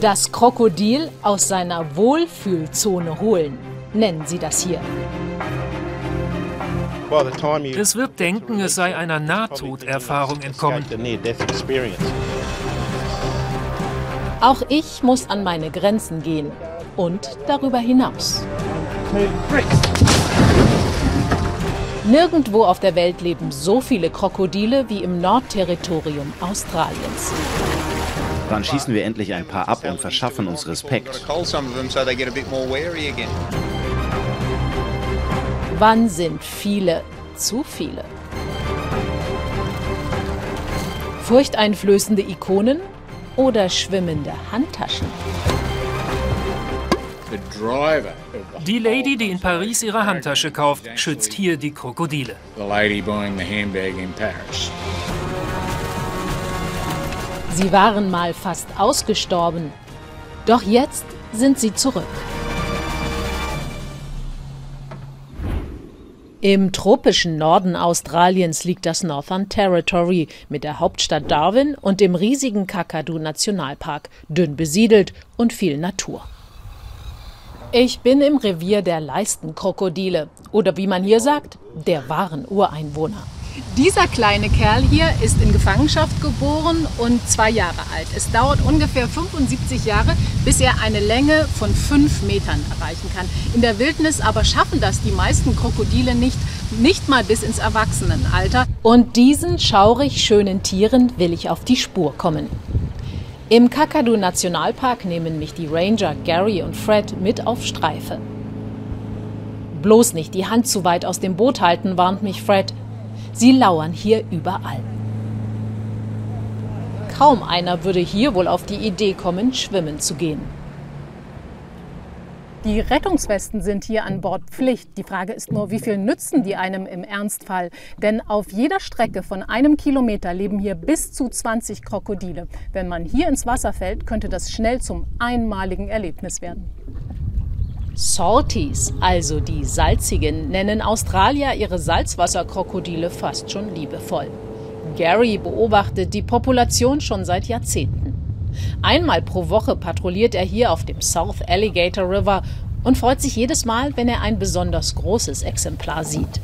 Das Krokodil aus seiner Wohlfühlzone holen, nennen sie das hier. Es wird denken, es sei einer Nahtoderfahrung entkommen. Auch ich muss an meine Grenzen gehen und darüber hinaus. Nirgendwo auf der Welt leben so viele Krokodile wie im Nordterritorium Australiens. Wann schießen wir endlich ein paar ab und verschaffen uns Respekt? Wann sind viele zu viele? Furchteinflößende Ikonen oder schwimmende Handtaschen? Die Lady, die in Paris ihre Handtasche kauft, schützt hier die Krokodile. Sie waren mal fast ausgestorben, doch jetzt sind sie zurück. Im tropischen Norden Australiens liegt das Northern Territory mit der Hauptstadt Darwin und dem riesigen Kakadu-Nationalpark, dünn besiedelt und viel Natur. Ich bin im Revier der Leistenkrokodile oder wie man hier sagt, der wahren Ureinwohner. Dieser kleine Kerl hier ist in Gefangenschaft geboren und zwei Jahre alt. Es dauert ungefähr 75 Jahre, bis er eine Länge von fünf Metern erreichen kann. In der Wildnis aber schaffen das die meisten Krokodile nicht, nicht mal bis ins Erwachsenenalter. Und diesen schaurig schönen Tieren will ich auf die Spur kommen. Im Kakadu Nationalpark nehmen mich die Ranger Gary und Fred mit auf Streife. Bloß nicht die Hand zu weit aus dem Boot halten, warnt mich Fred. Sie lauern hier überall. Kaum einer würde hier wohl auf die Idee kommen, schwimmen zu gehen. Die Rettungswesten sind hier an Bord Pflicht. Die Frage ist nur, wie viel nützen die einem im Ernstfall? Denn auf jeder Strecke von einem Kilometer leben hier bis zu 20 Krokodile. Wenn man hier ins Wasser fällt, könnte das schnell zum einmaligen Erlebnis werden. Salties, also die salzigen, nennen Australier ihre Salzwasserkrokodile fast schon liebevoll. Gary beobachtet die Population schon seit Jahrzehnten. Einmal pro Woche patrouilliert er hier auf dem South Alligator River und freut sich jedes Mal, wenn er ein besonders großes Exemplar sieht.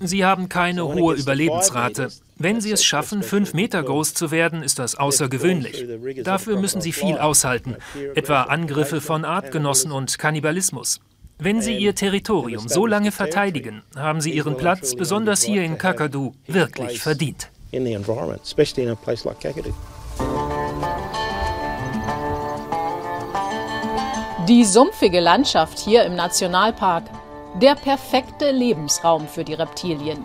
Sie haben keine hohe Überlebensrate. Wenn Sie es schaffen, fünf Meter groß zu werden, ist das außergewöhnlich. Dafür müssen Sie viel aushalten, etwa Angriffe von Artgenossen und Kannibalismus. Wenn Sie Ihr Territorium so lange verteidigen, haben Sie Ihren Platz, besonders hier in Kakadu, wirklich verdient. Die sumpfige Landschaft hier im Nationalpark der perfekte Lebensraum für die Reptilien.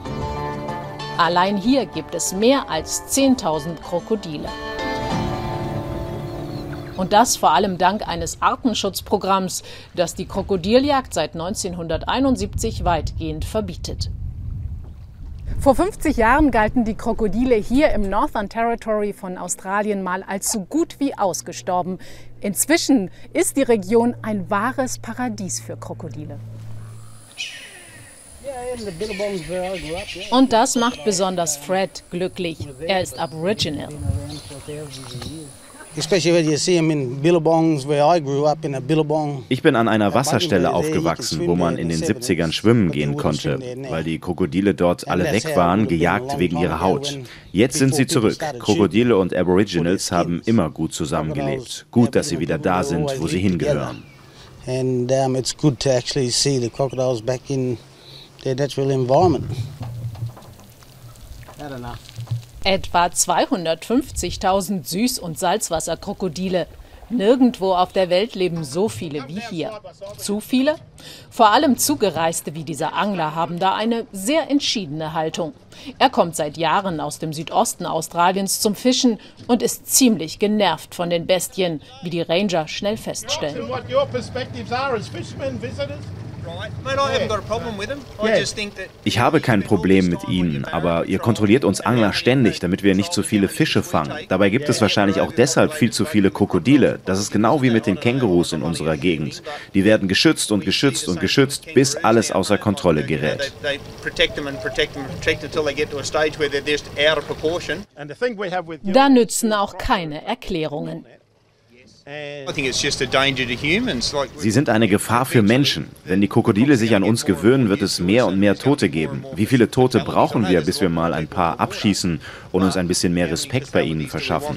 Allein hier gibt es mehr als 10.000 Krokodile. Und das vor allem dank eines Artenschutzprogramms, das die Krokodiljagd seit 1971 weitgehend verbietet. Vor 50 Jahren galten die Krokodile hier im Northern Territory von Australien mal als so gut wie ausgestorben. Inzwischen ist die Region ein wahres Paradies für Krokodile. Und das macht besonders Fred glücklich. Er ist Aboriginal. Ich bin an einer Wasserstelle aufgewachsen, wo man in den 70ern schwimmen gehen konnte, weil die Krokodile dort alle weg waren, gejagt wegen ihrer Haut. Jetzt sind sie zurück. Krokodile und Aboriginals haben immer gut zusammengelebt. Gut, dass sie wieder da sind, wo sie hingehören. And um, it's good to actually see the crocodiles back in their natural environment. Etwa 250.000 Süß- und Salzwasserkrokodile. Nirgendwo auf der Welt leben so viele wie hier. Zu viele? Vor allem Zugereiste wie dieser Angler haben da eine sehr entschiedene Haltung. Er kommt seit Jahren aus dem Südosten Australiens zum Fischen und ist ziemlich genervt von den Bestien, wie die Ranger schnell feststellen. Ich habe kein Problem mit Ihnen, aber ihr kontrolliert uns Angler ständig, damit wir nicht zu viele Fische fangen. Dabei gibt es wahrscheinlich auch deshalb viel zu viele Krokodile. Das ist genau wie mit den Kängurus in unserer Gegend. Die werden geschützt und geschützt und geschützt, bis alles außer Kontrolle gerät. Da nützen auch keine Erklärungen. Sie sind eine Gefahr für Menschen. Wenn die Krokodile sich an uns gewöhnen, wird es mehr und mehr Tote geben. Wie viele Tote brauchen wir, bis wir mal ein paar abschießen und uns ein bisschen mehr Respekt bei ihnen verschaffen?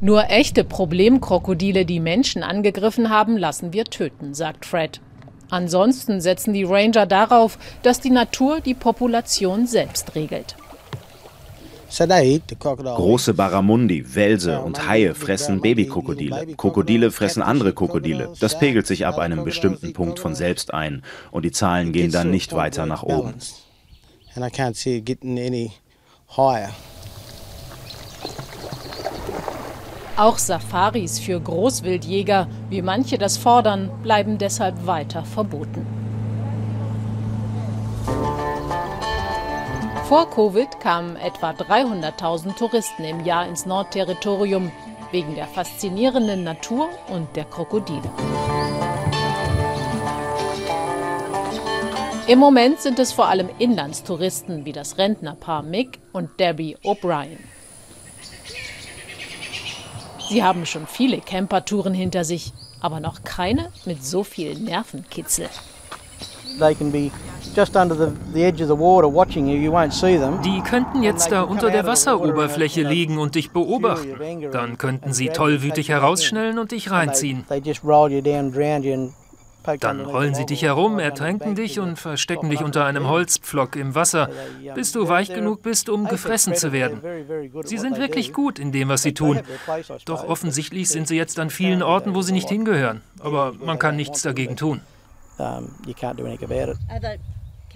Nur echte Problemkrokodile, die Menschen angegriffen haben, lassen wir töten, sagt Fred. Ansonsten setzen die Ranger darauf, dass die Natur die Population selbst regelt. Große Barramundi, Welse und Haie fressen Babykrokodile. Krokodile fressen andere Krokodile. Das pegelt sich ab einem bestimmten Punkt von selbst ein und die Zahlen gehen dann nicht weiter nach oben. Auch Safaris für Großwildjäger, wie manche das fordern, bleiben deshalb weiter verboten. Vor Covid kamen etwa 300.000 Touristen im Jahr ins Nordterritorium wegen der faszinierenden Natur und der Krokodile. Im Moment sind es vor allem Inlandstouristen wie das Rentnerpaar Mick und Debbie O'Brien. Sie haben schon viele Campertouren hinter sich, aber noch keine mit so viel Nervenkitzel. Die könnten jetzt da unter der Wasseroberfläche liegen und dich beobachten. Dann könnten sie tollwütig herausschnellen und dich reinziehen. Dann rollen sie dich herum, ertränken dich und verstecken dich unter einem Holzpflock im Wasser, bis du weich genug bist, um gefressen zu werden. Sie sind wirklich gut in dem, was sie tun. Doch offensichtlich sind sie jetzt an vielen Orten, wo sie nicht hingehören. Aber man kann nichts dagegen tun.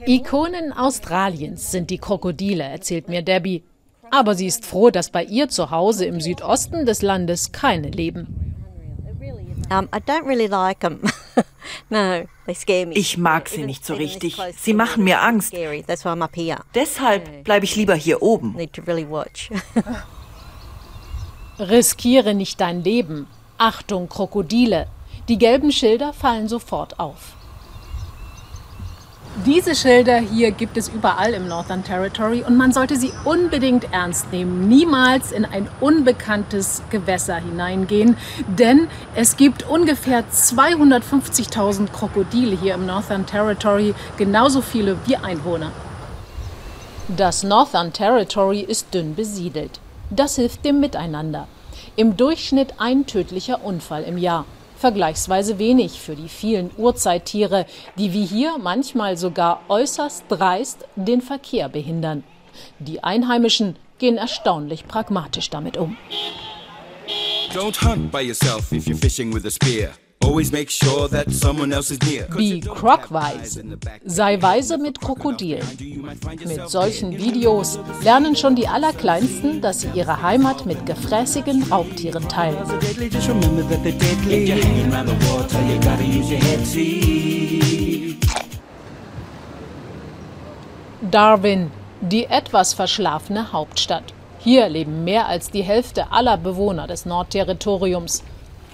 Ikonen Australiens sind die Krokodile, erzählt mir Debbie. Aber sie ist froh, dass bei ihr zu Hause im Südosten des Landes keine leben. Ich mag sie nicht so richtig. Sie machen mir Angst. Deshalb bleibe ich lieber hier oben. Riskiere nicht dein Leben. Achtung, Krokodile. Die gelben Schilder fallen sofort auf. Diese Schilder hier gibt es überall im Northern Territory und man sollte sie unbedingt ernst nehmen. Niemals in ein unbekanntes Gewässer hineingehen, denn es gibt ungefähr 250.000 Krokodile hier im Northern Territory, genauso viele wie Einwohner. Das Northern Territory ist dünn besiedelt. Das hilft dem Miteinander. Im Durchschnitt ein tödlicher Unfall im Jahr vergleichsweise wenig für die vielen Urzeittiere, die wie hier manchmal sogar äußerst dreist den Verkehr behindern. Die Einheimischen gehen erstaunlich pragmatisch damit um. Don't hunt by yourself if you're fishing with a spear. Be Crocwise. Sei weise mit Krokodilen. Mit solchen Videos lernen schon die Allerkleinsten, dass sie ihre Heimat mit gefräßigen Raubtieren teilen. Darwin, die etwas verschlafene Hauptstadt. Hier leben mehr als die Hälfte aller Bewohner des Nordterritoriums.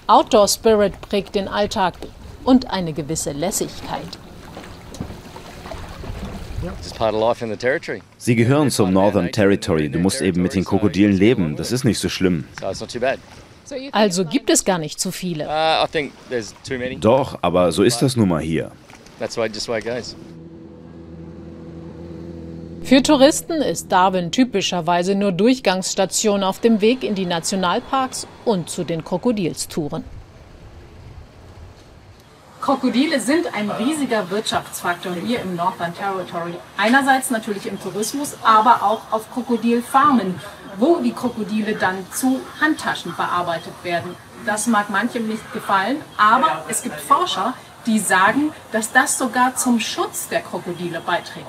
Outdoor Spirit prägt den Alltag und eine gewisse Lässigkeit. Sie gehören zum Northern Territory. Du musst eben mit den Krokodilen leben. Das ist nicht so schlimm. Also gibt es gar nicht zu viele. Uh, Doch, aber so ist das nun mal hier. Für Touristen ist Darwin typischerweise nur Durchgangsstation auf dem Weg in die Nationalparks und zu den Krokodilstouren. Krokodile sind ein riesiger Wirtschaftsfaktor hier im Northern Territory. Einerseits natürlich im Tourismus, aber auch auf Krokodilfarmen, wo die Krokodile dann zu Handtaschen verarbeitet werden. Das mag manchem nicht gefallen, aber es gibt Forscher, die sagen, dass das sogar zum Schutz der Krokodile beiträgt.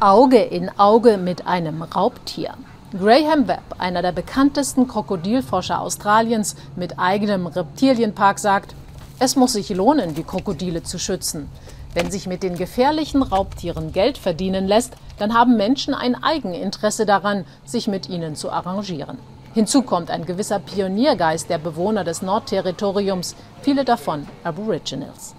Auge in Auge mit einem Raubtier. Graham Webb, einer der bekanntesten Krokodilforscher Australiens mit eigenem Reptilienpark, sagt, es muss sich lohnen, die Krokodile zu schützen. Wenn sich mit den gefährlichen Raubtieren Geld verdienen lässt, dann haben Menschen ein Eigeninteresse daran, sich mit ihnen zu arrangieren. Hinzu kommt ein gewisser Pioniergeist der Bewohner des Nordterritoriums, viele davon Aboriginals.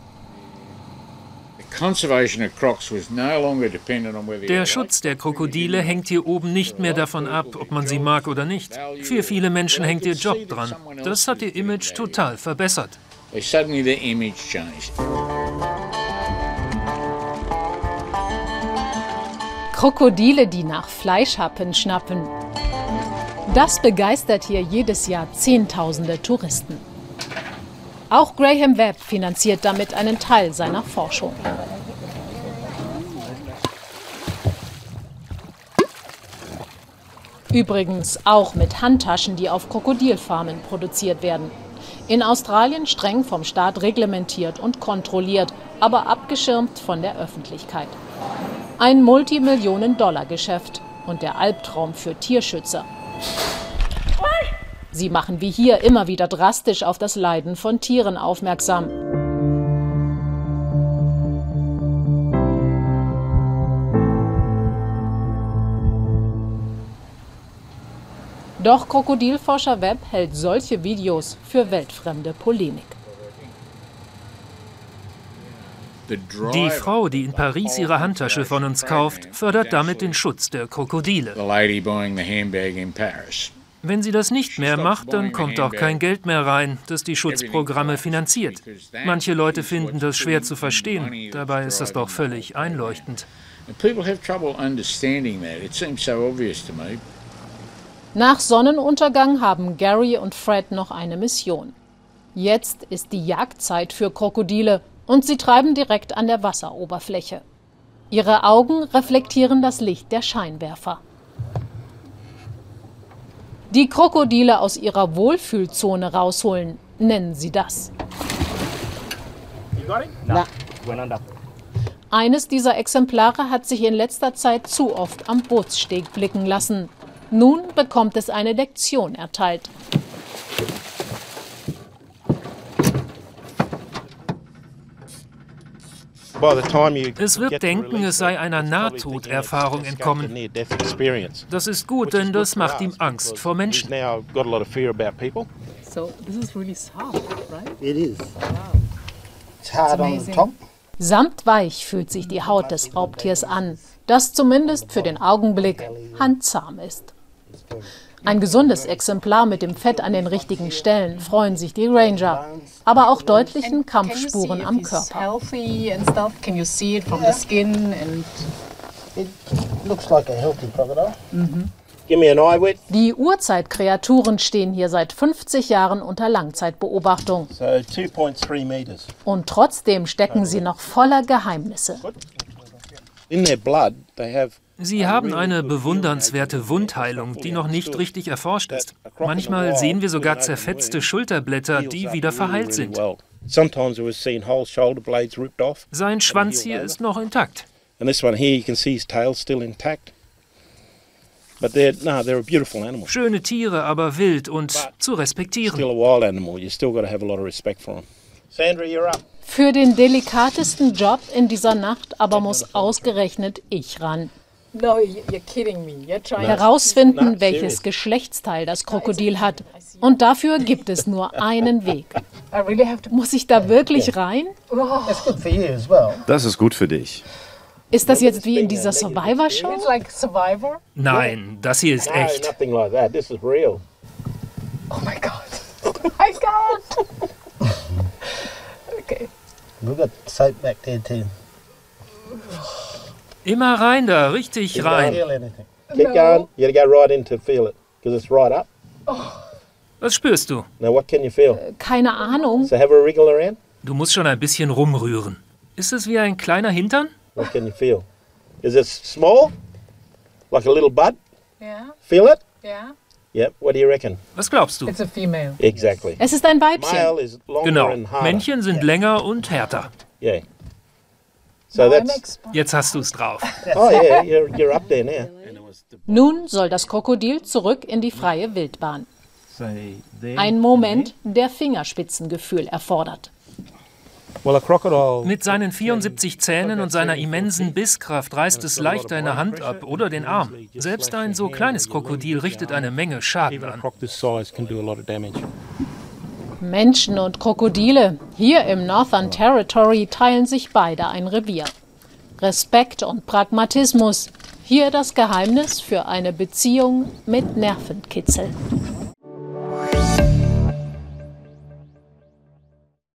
Der Schutz der Krokodile hängt hier oben nicht mehr davon ab, ob man sie mag oder nicht. Für viele Menschen hängt ihr Job dran. Das hat ihr Image total verbessert. Krokodile, die nach Fleischhappen schnappen. Das begeistert hier jedes Jahr Zehntausende Touristen. Auch Graham Webb finanziert damit einen Teil seiner Forschung. Übrigens auch mit Handtaschen, die auf Krokodilfarmen produziert werden. In Australien streng vom Staat reglementiert und kontrolliert, aber abgeschirmt von der Öffentlichkeit. Ein Multimillionen-Dollar-Geschäft und der Albtraum für Tierschützer. Sie machen wie hier immer wieder drastisch auf das Leiden von Tieren aufmerksam. Doch Krokodilforscher Webb hält solche Videos für weltfremde Polemik. Die Frau, die in Paris ihre Handtasche von uns kauft, fördert damit den Schutz der Krokodile. Wenn sie das nicht mehr macht, dann kommt auch kein Geld mehr rein, das die Schutzprogramme finanziert. Manche Leute finden das schwer zu verstehen, dabei ist das doch völlig einleuchtend. Nach Sonnenuntergang haben Gary und Fred noch eine Mission. Jetzt ist die Jagdzeit für Krokodile und sie treiben direkt an der Wasseroberfläche. Ihre Augen reflektieren das Licht der Scheinwerfer. Die Krokodile aus ihrer Wohlfühlzone rausholen, nennen sie das. Eines dieser Exemplare hat sich in letzter Zeit zu oft am Bootssteg blicken lassen. Nun bekommt es eine Lektion erteilt. Es wird denken, es sei einer Nahtoderfahrung entkommen. Das ist gut, denn das macht ihm Angst vor Menschen. Samtweich fühlt sich die Haut des Raubtiers an, das zumindest für den Augenblick handzahm ist. Ein gesundes Exemplar mit dem Fett an den richtigen Stellen freuen sich die Ranger, aber auch deutlichen Kampfspuren am Körper. Die Urzeitkreaturen stehen hier seit 50 Jahren unter Langzeitbeobachtung. Und trotzdem stecken sie noch voller Geheimnisse. In their blood, they have Sie haben eine bewundernswerte Wundheilung, die noch nicht richtig erforscht ist. Manchmal sehen wir sogar zerfetzte Schulterblätter, die wieder verheilt sind. Sein Schwanz hier ist noch intakt. Schöne Tiere, aber wild und zu respektieren. Für den delikatesten Job in dieser Nacht aber muss ausgerechnet ich ran. Herausfinden, welches Geschlechtsteil das Krokodil hat. Und dafür gibt es nur einen Weg. Muss ich da wirklich rein? Das ist gut für dich. Ist das jetzt wie in dieser Survivor-Show? Nein, das hier ist echt. Oh mein Gott. Oh mein Gott. Okay. Immer rein da, richtig rein. Keep going. You gotta go right in to feel it, because it's right up. Was spürst du? Now what can you feel? Keine Ahnung. So have a wriggle around. Du musst schon ein bisschen rumrühren. Ist es wie ein kleiner Hintern? What can you feel? Is it small? Like a little bud? Yeah. Feel it? Yeah. Yep. What do you reckon? Was glaubst du? It's a female. Exactly. Es ist ein Weibchen. Genau. Männchen sind länger und härter. Yeah. Jetzt hast du es drauf. Oh yeah, you're, you're up there now. Nun soll das Krokodil zurück in die freie Wildbahn. Ein Moment, der Fingerspitzengefühl erfordert. Mit seinen 74 Zähnen und seiner immensen Bisskraft reißt es leicht eine Hand ab oder den Arm. Selbst ein so kleines Krokodil richtet eine Menge Schaden an. Menschen und Krokodile. Hier im Northern Territory teilen sich beide ein Revier. Respekt und Pragmatismus. Hier das Geheimnis für eine Beziehung mit Nervenkitzel.